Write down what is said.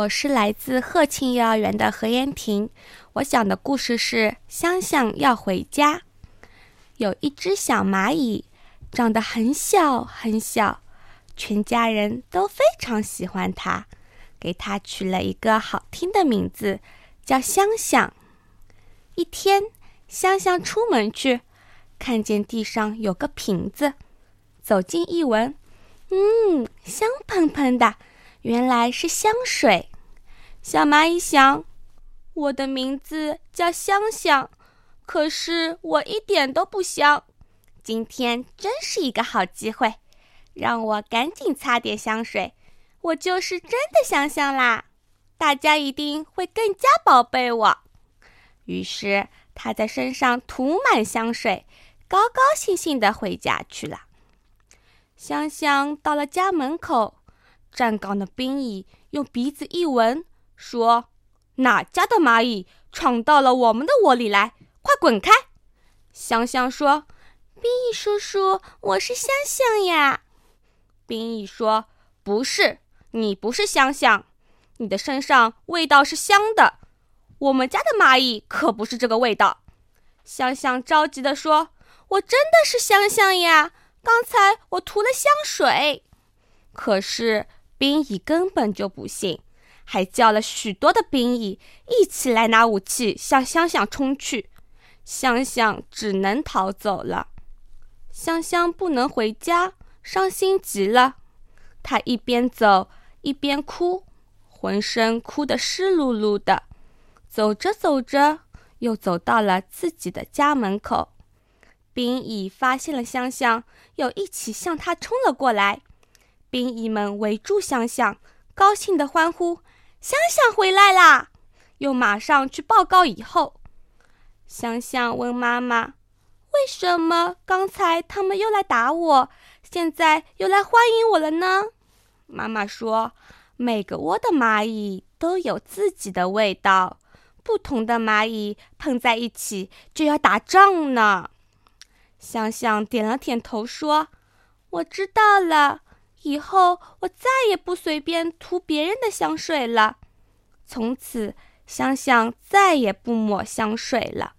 我是来自鹤庆幼儿园的何妍婷，我讲的故事是《香香要回家》。有一只小蚂蚁，长得很小很小，全家人都非常喜欢它，给它取了一个好听的名字，叫香香。一天，香香出门去，看见地上有个瓶子，走近一闻，嗯，香喷喷的。原来是香水，小蚂蚁想：“我的名字叫香香，可是我一点都不香。今天真是一个好机会，让我赶紧擦点香水，我就是真的香香啦！大家一定会更加宝贝我。”于是他在身上涂满香水，高高兴兴的回家去了。香香到了家门口。站岗的兵蚁用鼻子一闻，说：“哪家的蚂蚁闯到了我们的窝里来？快滚开！”香香说：“兵蚁叔叔，我是香香呀。”兵蚁说：“不是，你不是香香，你的身上味道是香的，我们家的蚂蚁可不是这个味道。”香香着急地说：“我真的是香香呀，刚才我涂了香水，可是……”兵蚁根本就不信，还叫了许多的兵蚁一起来拿武器向香香冲去。香香只能逃走了。香香不能回家，伤心极了。他一边走一边哭，浑身哭得湿漉漉的。走着走着，又走到了自己的家门口。兵蚁发现了香香，又一起向他冲了过来。兵蚁们围住香香，高兴地欢呼：“香香回来啦！”又马上去报告以后。香香问妈妈：“为什么刚才他们又来打我，现在又来欢迎我了呢？”妈妈说：“每个窝的蚂蚁都有自己的味道，不同的蚂蚁碰在一起就要打仗呢。”香香点了点头说：“我知道了。”以后我再也不随便涂别人的香水了。从此，香香再也不抹香水了。